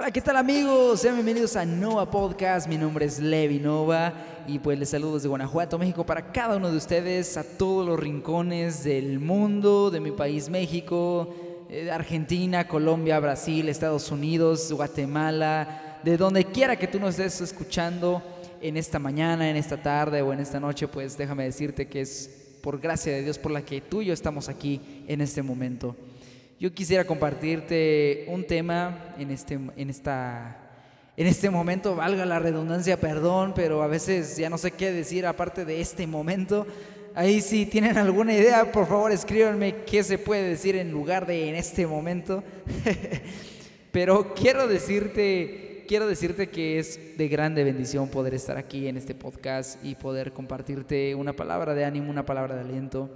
Hola, ¿qué tal amigos? Sean bienvenidos a Nova Podcast. Mi nombre es Levi Nova y pues les saludo desde Guanajuato, México para cada uno de ustedes, a todos los rincones del mundo, de mi país México, eh, Argentina, Colombia, Brasil, Estados Unidos, Guatemala, de donde quiera que tú nos estés escuchando en esta mañana, en esta tarde o en esta noche, pues déjame decirte que es por gracia de Dios por la que tú y yo estamos aquí en este momento. Yo quisiera compartirte un tema en este, en esta, en este momento, valga la redundancia, perdón, pero a veces ya no sé qué decir aparte de este momento. Ahí si tienen alguna idea, por favor escríbanme qué se puede decir en lugar de en este momento. pero quiero decirte, quiero decirte que es de grande bendición poder estar aquí en este podcast y poder compartirte una palabra de ánimo, una palabra de aliento,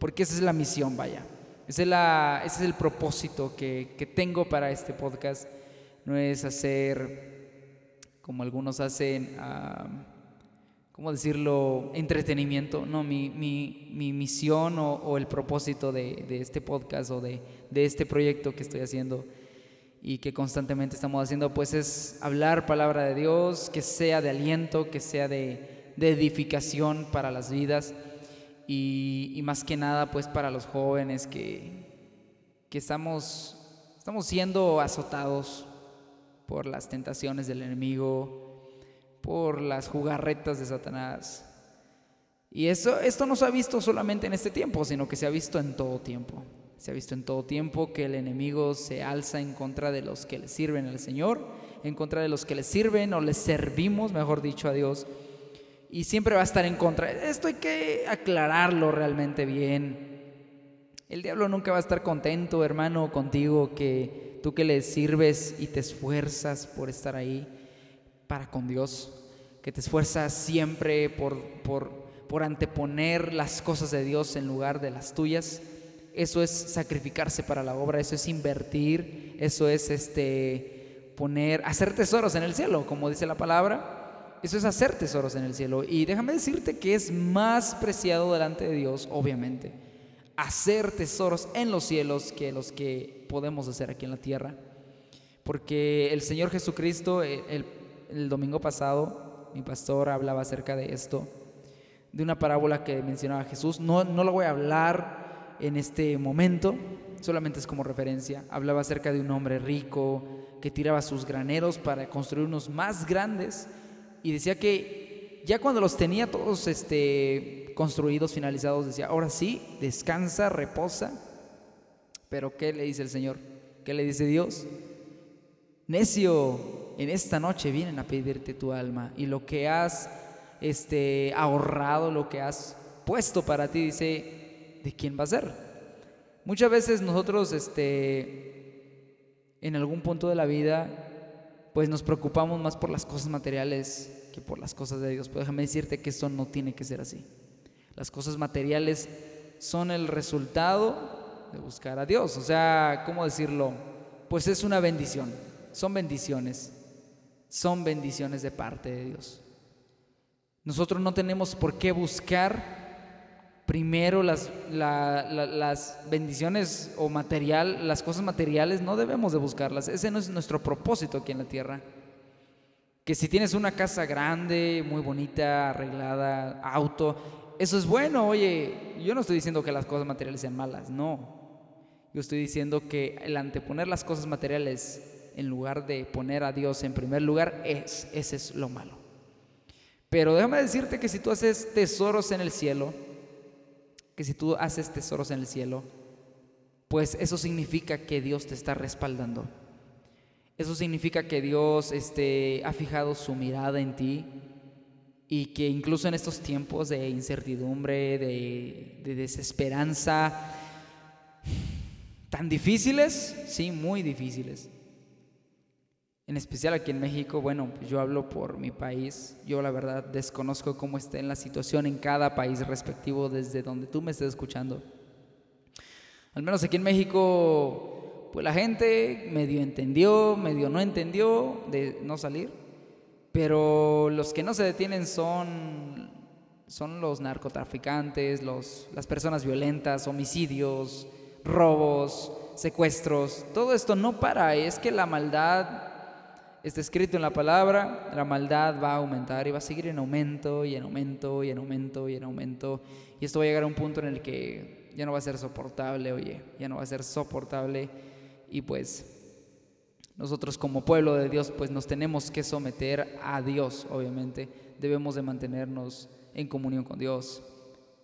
porque esa es la misión, vaya. Ese es, la, ese es el propósito que, que, tengo para este podcast. No es hacer, como algunos hacen, uh, ¿cómo decirlo?, entretenimiento. No, mi, mi, mi misión o, o, el propósito de, de, este podcast o de, de este proyecto que estoy haciendo y que constantemente estamos haciendo, pues es hablar palabra de Dios, que sea de aliento, que sea de, de edificación para las vidas y, más que nada pues para los jóvenes que, que estamos, estamos siendo azotados por las tentaciones del enemigo, por las jugarretas de Satanás. Y eso, esto no se ha visto solamente en este tiempo, sino que se ha visto en todo tiempo. Se ha visto en todo tiempo que el enemigo se alza en contra de los que le sirven al Señor, en contra de los que le sirven o le servimos, mejor dicho, a Dios y siempre va a estar en contra. Esto hay que aclararlo realmente bien. El diablo nunca va a estar contento, hermano, contigo, que tú que le sirves y te esfuerzas por estar ahí para con Dios, que te esfuerzas siempre por, por, por anteponer las cosas de Dios en lugar de las tuyas. Eso es sacrificarse para la obra, eso es invertir, eso es este poner, hacer tesoros en el cielo, como dice la palabra eso es hacer tesoros en el cielo. Y déjame decirte que es más preciado delante de Dios, obviamente, hacer tesoros en los cielos que los que podemos hacer aquí en la tierra. Porque el Señor Jesucristo, eh, el, domingo pasado, mi pastor hablaba acerca de esto, de una parábola que mencionaba Jesús. No, no lo voy a hablar en este momento, solamente es como referencia. Hablaba acerca de un hombre rico que tiraba sus graneros para construir unos más grandes y decía que ya cuando los tenía todos este, construidos, finalizados, decía, ahora sí, descansa, reposa. Pero ¿qué le dice el Señor? ¿Qué le dice Dios? Necio, en esta noche vienen a pedirte tu alma y lo que has este, ahorrado, lo que has puesto para ti, dice, ¿de quién va a ser? Muchas veces nosotros, este, en algún punto de la vida, pues nos preocupamos más por las cosas materiales que por las cosas de Dios. Pero déjame decirte que eso no tiene que ser así. Las cosas materiales son el resultado de buscar a Dios. O sea, ¿cómo decirlo? Pues es una bendición. Son bendiciones. Son bendiciones de parte de Dios. Nosotros no tenemos por qué buscar primero las, las bendiciones o material, las cosas materiales, no debemos de buscarlas. Ese no es nuestro propósito aquí en la tierra. Que si tienes una casa grande, muy bonita, arreglada, auto, eso es bueno. Oye, yo no estoy diciendo que las cosas materiales sean malas, no. Yo estoy diciendo que el anteponer las cosas materiales en lugar de poner a Dios en primer lugar, es, ese es lo malo. Pero déjame decirte que si tú haces tesoros en el cielo, que si tú haces tesoros en el cielo, pues eso significa que Dios te está respaldando. Eso significa que Dios este, ha fijado su mirada en ti y que incluso en estos tiempos de incertidumbre, de, de desesperanza, tan difíciles, sí, muy difíciles, en especial aquí en México, bueno, yo hablo por mi país, yo la verdad desconozco cómo está en la situación en cada país respectivo desde donde tú me estés escuchando. Al menos aquí en México, pues la gente medio entendió, medio no entendió de no salir, pero los que no se detienen son, son los narcotraficantes, los, las personas violentas, homicidios, robos, secuestros. Todo esto no para, es que la maldad está escrito en la palabra, la maldad va a aumentar y va a seguir en aumento y en aumento y en aumento y en aumento. Y esto va a llegar a un punto en el que ya no va a ser soportable, oye, ya no va a ser soportable. Y pues nosotros como pueblo de Dios pues nos tenemos que someter a Dios, obviamente. Debemos de mantenernos en comunión con Dios.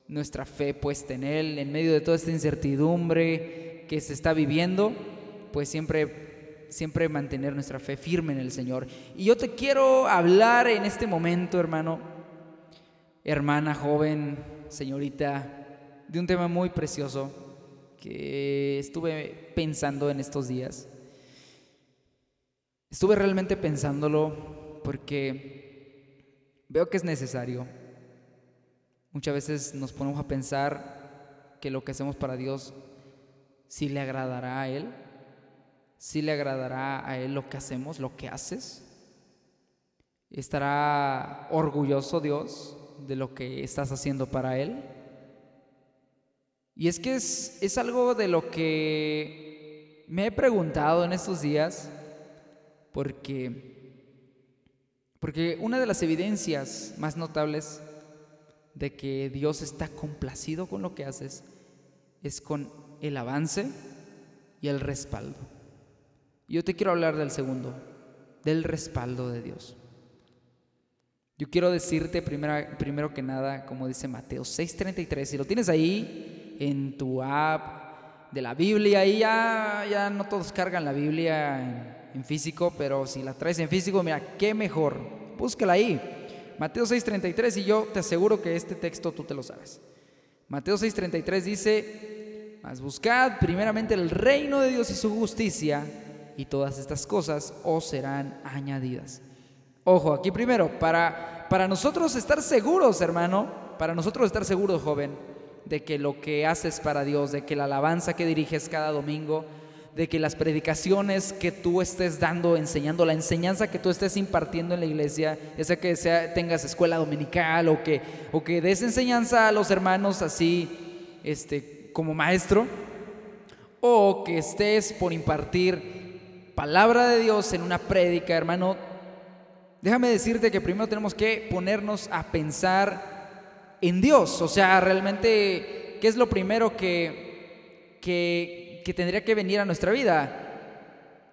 Nuestra fe puesta en Él, en medio de toda esta incertidumbre que se está viviendo, pues siempre siempre mantener nuestra fe firme en el Señor. Y yo te quiero hablar en este momento, hermano, hermana, joven, señorita, de un tema muy precioso que estuve pensando en estos días. Estuve realmente pensándolo porque veo que es necesario. Muchas veces nos ponemos a pensar que lo que hacemos para Dios sí le agradará a Él si le agradará a Él lo que hacemos, lo que haces? ¿Estará orgulloso Dios de lo que estás haciendo para Él? Y es que es, es algo de lo que me he preguntado en estos días, porque, porque una de las evidencias más notables de que Dios está complacido con lo que haces es con el avance y el respaldo. Yo te quiero hablar del segundo, del respaldo de Dios. Yo quiero decirte primero que nada, como dice Mateo 6:33, si lo tienes ahí en tu app de la Biblia, ahí ya, ya no todos cargan la Biblia en, en físico, pero si la traes en físico, mira, qué mejor, búscala ahí. Mateo 6:33 y yo te aseguro que este texto tú te lo sabes. Mateo 6:33 dice, mas buscad primeramente el reino de Dios y su justicia y todas estas cosas os serán añadidas. Ojo, aquí primero, para, para nosotros estar seguros, hermano, para nosotros estar seguros, joven, de que lo que haces para Dios, de que la alabanza que diriges cada domingo, de que las predicaciones que tú estés dando, enseñando, la enseñanza que tú estés impartiendo en la iglesia, ya sea que sea, tengas escuela dominical o que, o que des enseñanza a los hermanos así, este, como maestro, o que estés por impartir palabra de Dios en una prédica, hermano, déjame decirte que primero tenemos que ponernos a pensar en Dios. O sea, realmente, ¿qué es lo primero que, que, que tendría que venir a nuestra vida?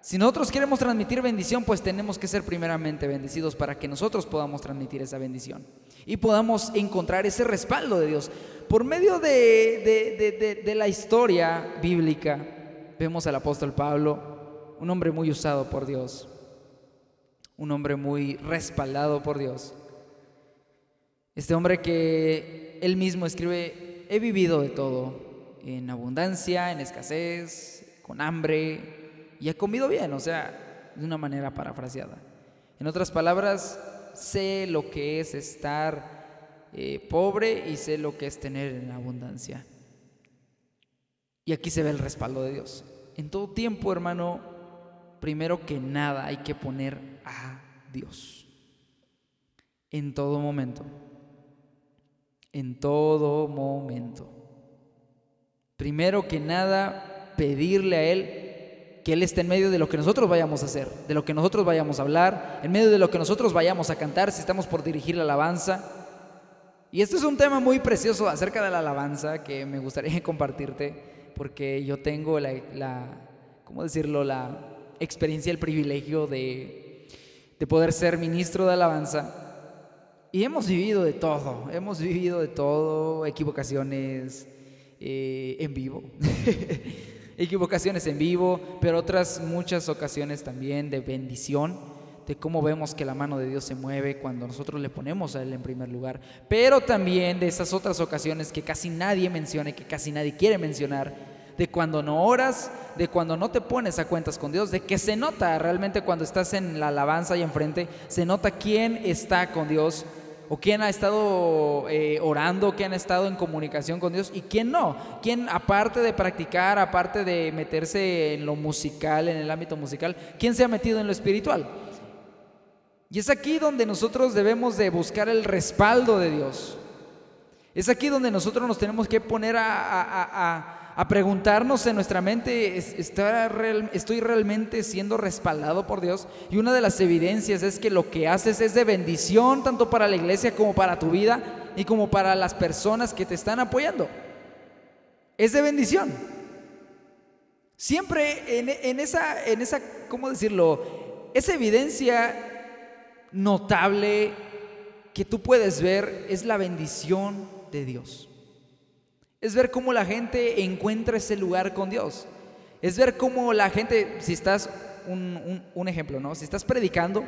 Si nosotros queremos transmitir bendición, pues tenemos que ser primeramente bendecidos para que nosotros podamos transmitir esa bendición y podamos encontrar ese respaldo de Dios. Por medio de, de, de, de la historia bíblica, vemos al apóstol Pablo un hombre muy usado por Dios, un hombre muy respaldado por Dios. Este hombre que él mismo escribe, he vivido de todo, en abundancia, en escasez, con hambre, y he comido bien, o sea, de una manera parafraseada. En otras palabras, sé lo que es estar eh, pobre y sé lo que es tener en abundancia. Y aquí se ve el respaldo de Dios. En todo tiempo, hermano, primero que nada hay que poner a Dios. En todo momento. En todo momento. Primero que nada, pedirle a Él que Él esté en medio de lo que nosotros vayamos a hacer, de lo que nosotros vayamos a hablar, en medio de lo que nosotros vayamos a cantar, si estamos por dirigir la alabanza. Y este es un tema muy precioso acerca de la alabanza que me gustaría compartirte, porque yo tengo la, la ¿cómo decirlo?, la, experiencia, el privilegio de, poder ser ministro de alabanza. Y hemos vivido de todo, hemos vivido de todo, equivocaciones eh, en vivo, equivocaciones en vivo, pero otras muchas ocasiones también de bendición, de cómo vemos que la mano de Dios se mueve cuando nosotros le ponemos a Él en primer lugar, pero también de esas otras ocasiones que casi nadie menciona que casi nadie quiere mencionar, de cuando no oras, de cuando no te pones a cuentas con Dios, de que se nota realmente cuando estás en la alabanza y enfrente, se nota quién está con Dios o quién ha estado eh, orando, quién ha estado en comunicación con Dios y quién no. Quién aparte de practicar, aparte de meterse en lo musical, en el ámbito musical, quién se ha metido en lo espiritual. Y es aquí donde nosotros debemos de buscar el respaldo de Dios. Es aquí donde nosotros nos tenemos que poner a, preguntarnos en nuestra mente, ¿estoy realmente siendo respaldado por Dios? Y una de las evidencias es que lo que haces es de bendición tanto para la iglesia como para tu vida y como para las personas que te están apoyando. Es de bendición. Siempre en esa, en esa, ¿cómo decirlo? Esa evidencia notable que tú puedes ver es la bendición de Dios. Es ver cómo la gente encuentra ese lugar con Dios. Es ver cómo la gente, si estás, un, ejemplo, ¿no? Si estás predicando,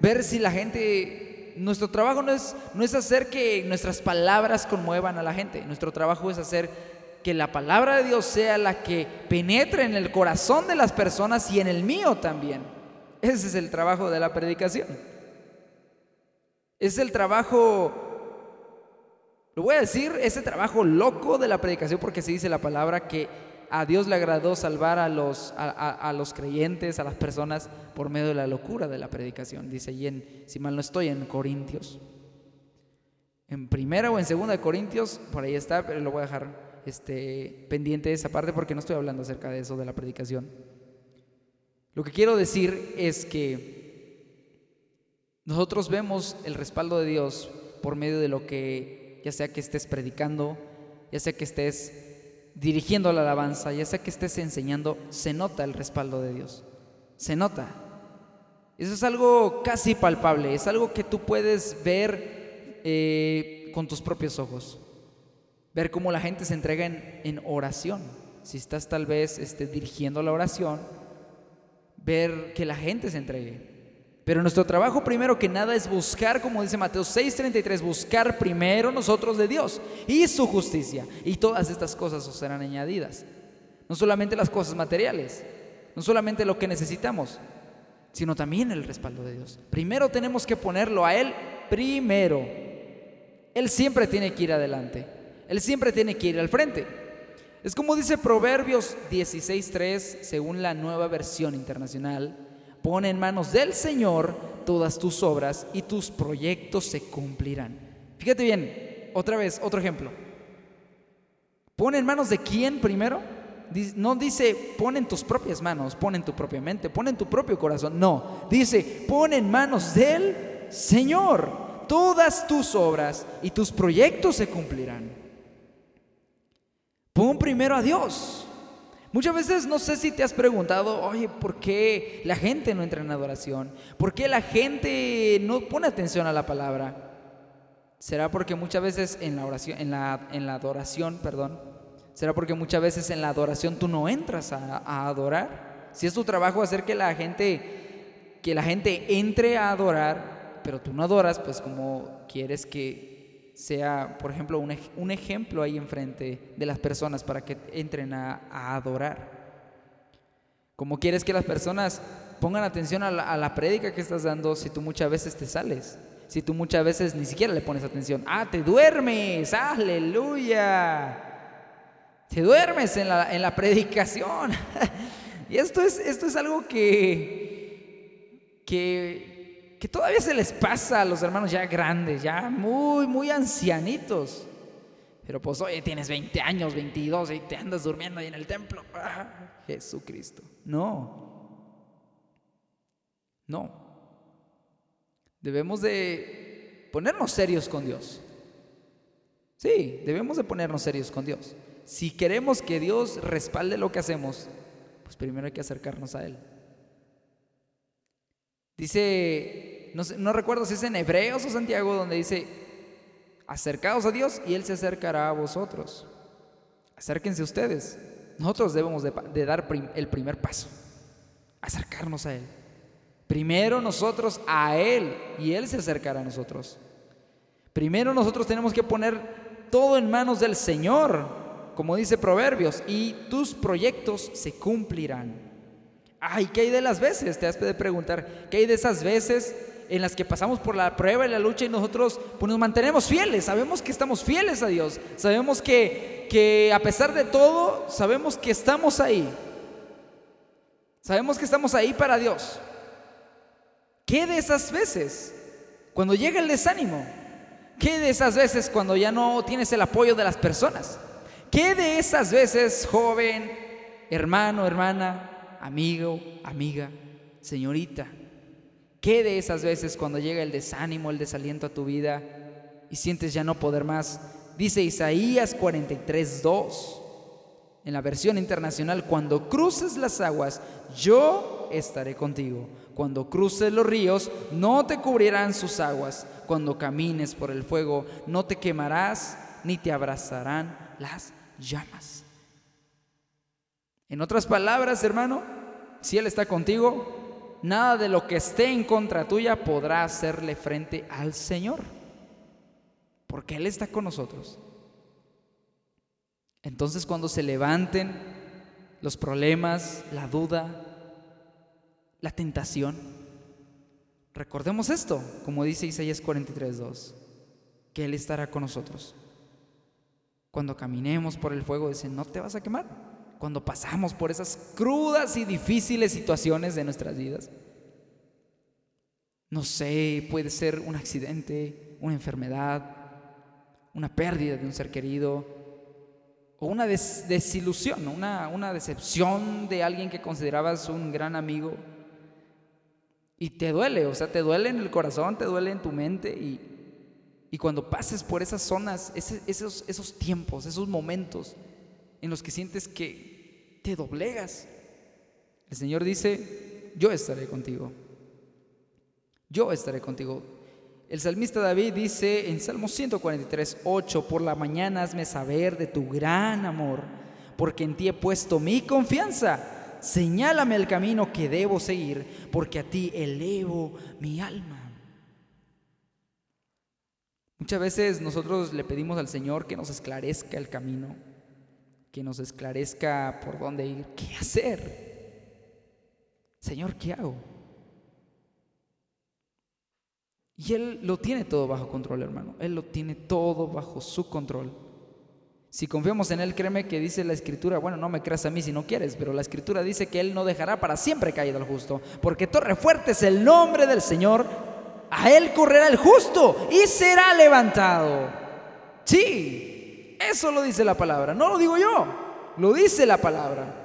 ver si la gente, nuestro trabajo no es, no es hacer que nuestras palabras conmuevan a la gente. Nuestro trabajo es hacer que la palabra de Dios sea la que penetre en el corazón de las personas y en el mío también. Ese es el trabajo de la predicación. Es el trabajo, lo voy a decir, ese trabajo loco de la predicación porque se dice la palabra que a Dios le agradó salvar a los, a, los creyentes, a las personas, por medio de la locura de la predicación. Dice y en, si mal no estoy, en Corintios. En primera o en segunda de Corintios, por ahí está, pero lo voy a dejar este, pendiente de esa parte porque no estoy hablando acerca de eso, de la predicación. Lo que quiero decir es que nosotros vemos el respaldo de Dios por medio de lo que, ya sea que estés predicando, ya sea que estés dirigiendo la alabanza, ya sea que estés enseñando, se nota el respaldo de Dios. Se nota. Eso es algo casi palpable, es algo que tú puedes ver eh, con tus propios ojos. Ver cómo la gente se entrega en, oración. Si estás tal vez este, dirigiendo la oración, ver que la gente se entregue. Pero nuestro trabajo primero que nada es buscar, como dice Mateo 6:33, buscar primero nosotros de Dios y su justicia. Y todas estas cosas os serán añadidas. No solamente las cosas materiales, no solamente lo que necesitamos, sino también el respaldo de Dios. Primero tenemos que ponerlo a Él primero. Él siempre tiene que ir adelante. Él siempre tiene que ir al frente. Es como dice Proverbios 16:3, según la nueva versión internacional. Pone en manos del Señor todas tus obras y tus proyectos se cumplirán. Fíjate bien, otra vez, otro ejemplo. Pone en manos de quién primero? No dice pon en tus propias manos, pon en tu propia mente, pon en tu propio corazón. No, dice pon en manos del Señor. Todas tus obras y tus proyectos se cumplirán. Pon primero a Dios. Muchas veces no sé si te has preguntado, oye, ¿por qué la gente no entra en adoración? ¿Por qué la gente no pone atención a la palabra? ¿Será porque muchas veces en la oración, en la, adoración, perdón, será porque muchas veces en la adoración tú no entras a, a adorar? Si es tu trabajo hacer que la gente, que la gente entre a adorar, pero tú no adoras, pues como quieres que sea, por ejemplo, un, ejemplo ahí enfrente de las personas para que entren a, adorar. Como quieres que las personas pongan atención a la, a prédica que estás dando si tú muchas veces te sales? Si tú muchas veces ni siquiera le pones atención. Ah, te duermes, aleluya. Te duermes en la, en la predicación. y esto es, esto es algo que, que que todavía se les pasa a los hermanos ya grandes, ya muy, muy ancianitos. Pero pues, oye, tienes 20 años, 22 y te andas durmiendo ahí en el templo. Ah, Jesucristo. No. No. Debemos de ponernos serios con Dios. Sí, debemos de ponernos serios con Dios. Si queremos que Dios respalde lo que hacemos, pues primero hay que acercarnos a Él. Dice, no, recuerdo si es en Hebreos o Santiago, donde dice, acercaos a Dios y Él se acercará a vosotros. Acérquense ustedes. Nosotros debemos de, dar el primer paso, acercarnos a Él. Primero nosotros a Él y Él se acercará a nosotros. Primero nosotros tenemos que poner todo en manos del Señor como dice Proverbios, y tus proyectos se cumplirán. Ay, ¿qué hay de las veces? Te has de preguntar, ¿qué hay de esas veces en las que pasamos por la prueba y la lucha y nosotros pues, nos mantenemos fieles? Sabemos que estamos fieles a Dios, sabemos que, que a pesar de todo, sabemos que estamos ahí. Sabemos que estamos ahí para Dios. ¿Qué de esas veces? Cuando llega el desánimo. ¿Qué de esas veces cuando ya no tienes el apoyo de las personas? ¿Qué de esas veces, joven, hermano, hermana, amigo, amiga, señorita? ¿Qué de esas veces cuando llega el desánimo, el desaliento a tu vida y sientes ya no poder más? Dice Isaías 43, 2 en la versión internacional, cuando cruces las aguas, yo estaré contigo. Cuando cruces los ríos, no te cubrirán sus aguas. Cuando camines por el fuego, no te quemarás ni te abrazarán las llamas. En otras palabras, hermano, si Él está contigo, nada de lo que esté en contra tuya podrá hacerle frente al Señor. Porque Él está con nosotros. Entonces cuando se levanten los problemas, la duda, la tentación, recordemos esto, como dice Isaías 43.2, que Él estará con nosotros. Cuando caminemos por el fuego, dice, no te vas a quemar. Cuando pasamos por esas crudas y difíciles situaciones de nuestras vidas. No sé, puede ser un accidente, una enfermedad, una pérdida de un ser querido, o una desilusión, una, una decepción de alguien que considerabas un gran amigo. Y te duele, o sea, te duele en el corazón, te duele en tu mente. Y, y cuando pases por esas zonas, esos, esos tiempos, esos momentos en los que sientes que te doblegas, el Señor dice, yo estaré contigo. Yo estaré contigo. El salmista David dice en Salmo 143, 8, por la mañana hazme saber de tu gran amor, porque en ti he puesto mi confianza. Señálame el camino que debo seguir, porque a ti elevo mi alma. Muchas veces nosotros le pedimos al Señor que nos esclarezca el camino, que nos esclarezca por dónde ir, qué hacer. Señor, ¿qué hago? Y Él lo tiene todo bajo control, hermano. Él lo tiene todo bajo su control. Si confiamos en Él, créeme que dice la Escritura, bueno, no me creas a mí si no quieres, pero la Escritura dice que Él no dejará para siempre caído al justo, porque torre fuerte es el nombre del Señor, a Él correrá el justo y será levantado. Sí, eso lo dice la palabra, no lo digo yo, lo dice la palabra.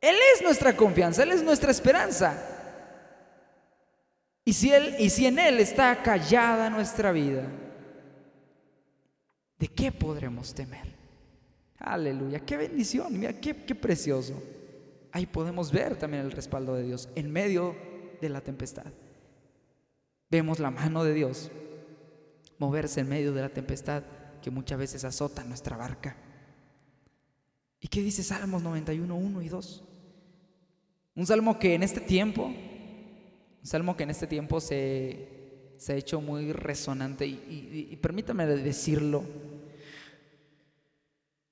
Él es nuestra confianza, Él es nuestra esperanza. Y si, él, y si en Él está callada nuestra vida, ¿de qué podremos temer? Aleluya, qué bendición, mira, qué, qué precioso. Ahí podemos ver también el respaldo de Dios en medio de la tempestad. Vemos la mano de Dios moverse en medio de la tempestad que muchas veces azota nuestra barca. ¿Y qué dice Salmos 91, 1 y 2? Un salmo que en este tiempo un salmo que en este tiempo se, ha hecho muy resonante y, permítame decirlo.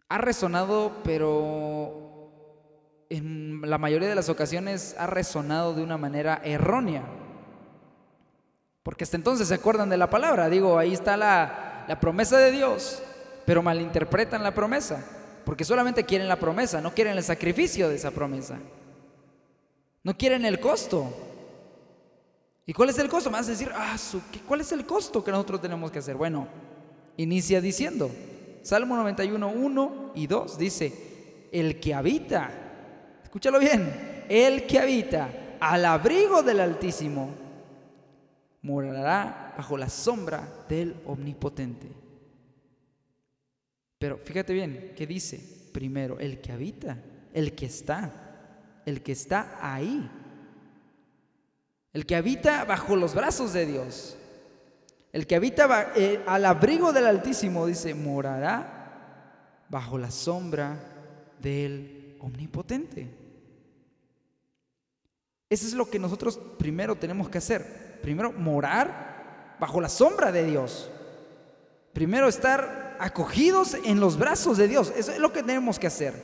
Ha resonado, pero en la mayoría de las ocasiones ha resonado de una manera errónea. Porque hasta entonces se acuerdan de la palabra. Digo, ahí está la, la promesa de Dios, pero malinterpretan la promesa. Porque solamente quieren la promesa, no quieren el sacrificio de esa promesa. No quieren el costo. ¿Y cuál es el costo? Me vas a decir, ah, ¿cuál es el costo que nosotros tenemos que hacer? Bueno, inicia diciendo, Salmo 91, 1 y 2 dice, el que habita, escúchalo bien, el que habita al abrigo del Altísimo morará bajo la sombra del Omnipotente. Pero fíjate bien, ¿qué dice? Primero, el que habita, el que está, el que está ahí el que habita bajo los brazos de Dios, el que habita eh, al abrigo del Altísimo, dice, morará bajo la sombra del Omnipotente. Eso es lo que nosotros primero tenemos que hacer. Primero, morar bajo la sombra de Dios. Primero, estar acogidos en los brazos de Dios. Eso es lo que tenemos que hacer.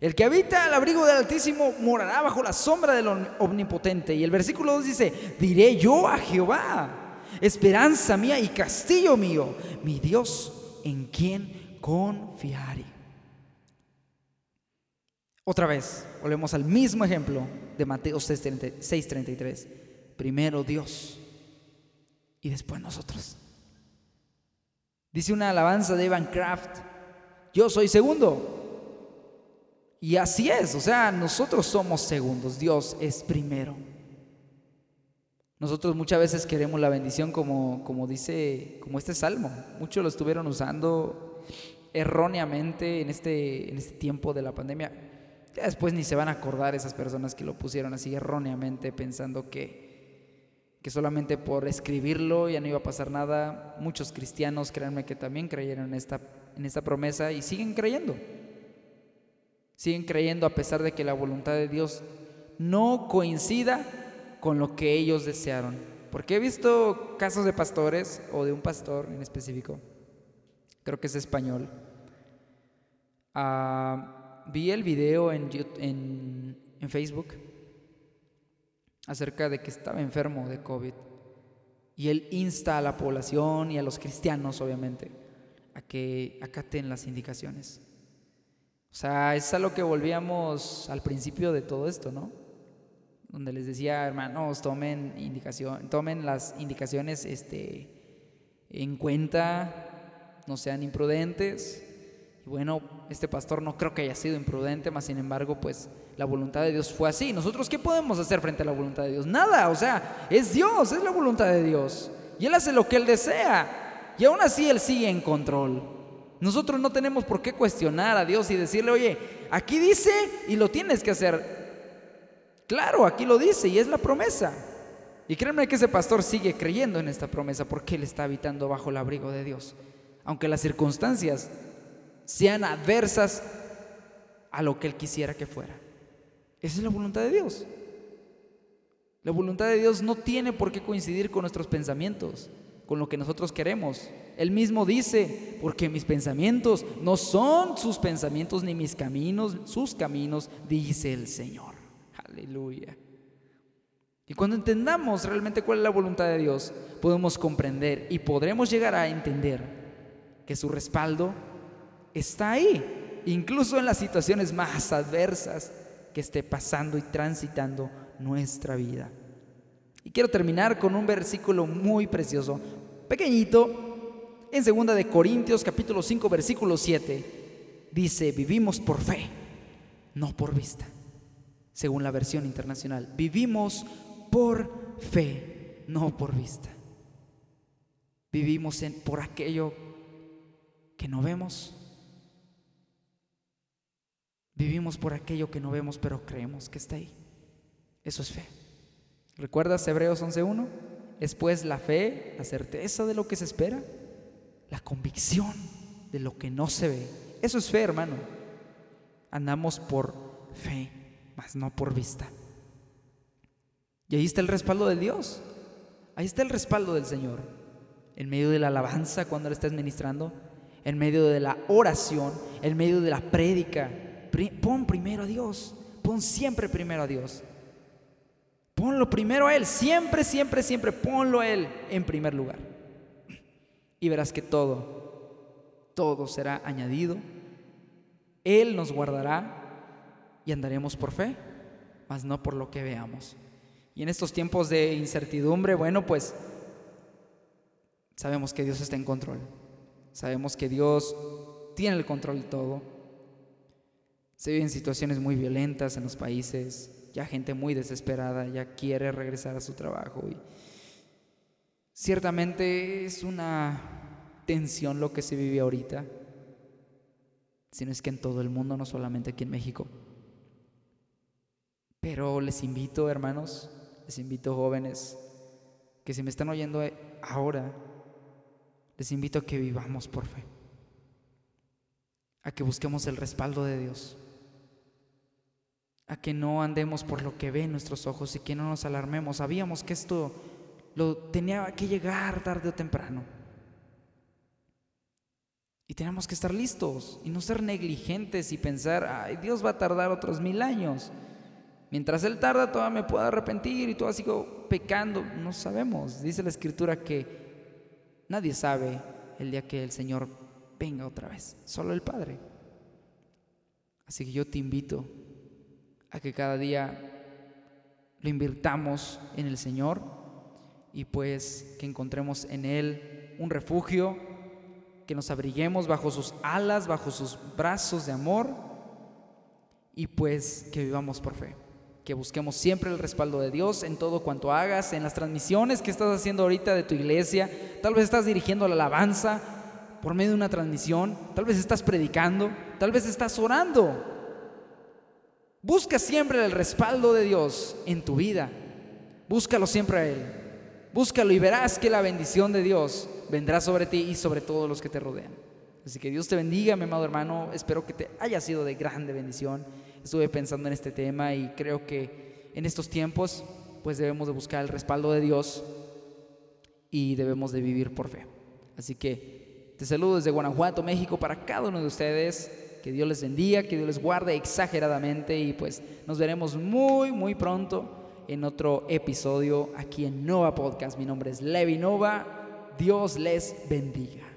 El que habita al abrigo del Altísimo morará bajo la sombra del Omnipotente. Y el versículo 2 dice, diré yo a Jehová, esperanza mía y castillo mío, mi Dios en quien confiaré. Otra vez, volvemos al mismo ejemplo de Mateo 6:33. Primero Dios y después nosotros. Dice una alabanza de Evan Kraft, yo soy segundo. Y así es, o sea, nosotros somos segundos, Dios es primero. Nosotros muchas veces queremos la bendición como, como dice, como este salmo. Muchos lo estuvieron usando erróneamente en este, en este tiempo de la pandemia. Ya después ni se van a acordar esas personas que lo pusieron así erróneamente pensando que que solamente por escribirlo ya no iba a pasar nada. Muchos cristianos, créanme que también creyeron en esta, en esta promesa y siguen creyendo. Siguen creyendo a pesar de que la voluntad de Dios no coincida con lo que ellos desearon. Porque he visto casos de pastores o de un pastor en específico, creo que es español. Ah, vi el video en, en, en Facebook acerca de que estaba enfermo de COVID. Y él insta a la población y a los cristianos, obviamente, a que acaten las indicaciones. O sea, es a lo que volvíamos al principio de todo esto, ¿no? Donde les decía, hermanos, tomen indicación, tomen las indicaciones este, en cuenta, no sean imprudentes. Y bueno, este pastor no creo que haya sido imprudente, más sin embargo, pues la voluntad de Dios fue así. ¿Nosotros qué podemos hacer frente a la voluntad de Dios? Nada, o sea, es Dios, es la voluntad de Dios. Y Él hace lo que Él desea. Y aún así Él sigue en control. Nosotros no tenemos por qué cuestionar a Dios y decirle, oye, aquí dice y lo tienes que hacer. Claro, aquí lo dice y es la promesa. Y créanme que ese pastor sigue creyendo en esta promesa porque él está habitando bajo el abrigo de Dios. Aunque las circunstancias sean adversas a lo que él quisiera que fuera. Esa es la voluntad de Dios. La voluntad de Dios no tiene por qué coincidir con nuestros pensamientos, con lo que nosotros queremos. Él mismo dice, porque mis pensamientos no son sus pensamientos ni mis caminos, sus caminos, dice el Señor. Aleluya. Y cuando entendamos realmente cuál es la voluntad de Dios, podemos comprender y podremos llegar a entender que su respaldo está ahí, incluso en las situaciones más adversas que esté pasando y transitando nuestra vida. Y quiero terminar con un versículo muy precioso, pequeñito, en segunda de Corintios capítulo 5 versículo 7. Dice, "Vivimos por fe, no por vista." Según la versión internacional, vivimos por fe, no por vista. Vivimos por aquello que no vemos, Vivimos por aquello que no vemos, pero creemos que está ahí. Eso es fe. ¿Recuerdas Hebreos 11.1? Es pues la fe, la certeza de lo que se espera, la convicción de lo que no se ve. Eso es fe, hermano. Andamos por fe, mas no por vista. Y ahí está el respaldo de Dios. Ahí está el respaldo del Señor. En medio de la alabanza cuando le estás ministrando, en medio de la oración, en medio de la prédica, pon primero a Dios, pon siempre primero a Dios. Ponlo primero a Él, siempre, siempre, siempre ponlo a Él en primer lugar. Y verás que todo, todo será añadido. Él nos guardará y andaremos por fe, mas no por lo que veamos. Y en estos tiempos de incertidumbre, bueno, pues sabemos que Dios está en control. Sabemos que Dios tiene el control de todo. Se viven situaciones muy violentas en los países, ya gente muy desesperada, ya quiere regresar a su trabajo. Y ciertamente es una tensión lo que se vive ahorita, sino es que en todo el mundo, no solamente aquí en México. Pero les invito, hermanos, les invito, jóvenes, que si me están oyendo ahora, les invito a que vivamos por fe, a que busquemos el respaldo de Dios a que no andemos por lo que ven nuestros ojos y que no nos alarmemos. Sabíamos que esto lo tenía que llegar tarde o temprano. Y tenemos que estar listos y no ser negligentes y pensar, ay, Dios va a tardar otros mil años. Mientras Él tarda, todavía me puedo arrepentir y todavía sigo pecando. No sabemos. Dice la Escritura que nadie sabe el día que el Señor venga otra vez, solo el Padre. Así que yo te invito a que cada día lo invirtamos en el Señor y pues que encontremos en Él un refugio, que nos abriguemos bajo sus alas, bajo sus brazos de amor y pues que vivamos por fe. Que busquemos siempre el respaldo de Dios en todo cuanto hagas, en las transmisiones que estás haciendo ahorita de tu iglesia. Tal vez estás dirigiendo la alabanza por medio de una transmisión, tal vez estás predicando, tal vez estás orando. Busca siempre el respaldo de Dios en tu vida. Búscalo siempre a Él. Búscalo y verás que la bendición de Dios vendrá sobre ti y sobre todos los que te rodean. Así que Dios te bendiga, mi amado hermano. Espero que te haya sido de grande bendición. Estuve pensando en este tema y creo que en estos tiempos pues debemos de buscar el respaldo de Dios y debemos de vivir por fe. Así que te saludo desde Guanajuato, México, para cada uno de ustedes. Que Dios les bendiga, que Dios les guarde exageradamente y pues nos veremos muy, muy pronto en otro episodio aquí en Nova Podcast. Mi nombre es Levi Nova. Dios les bendiga.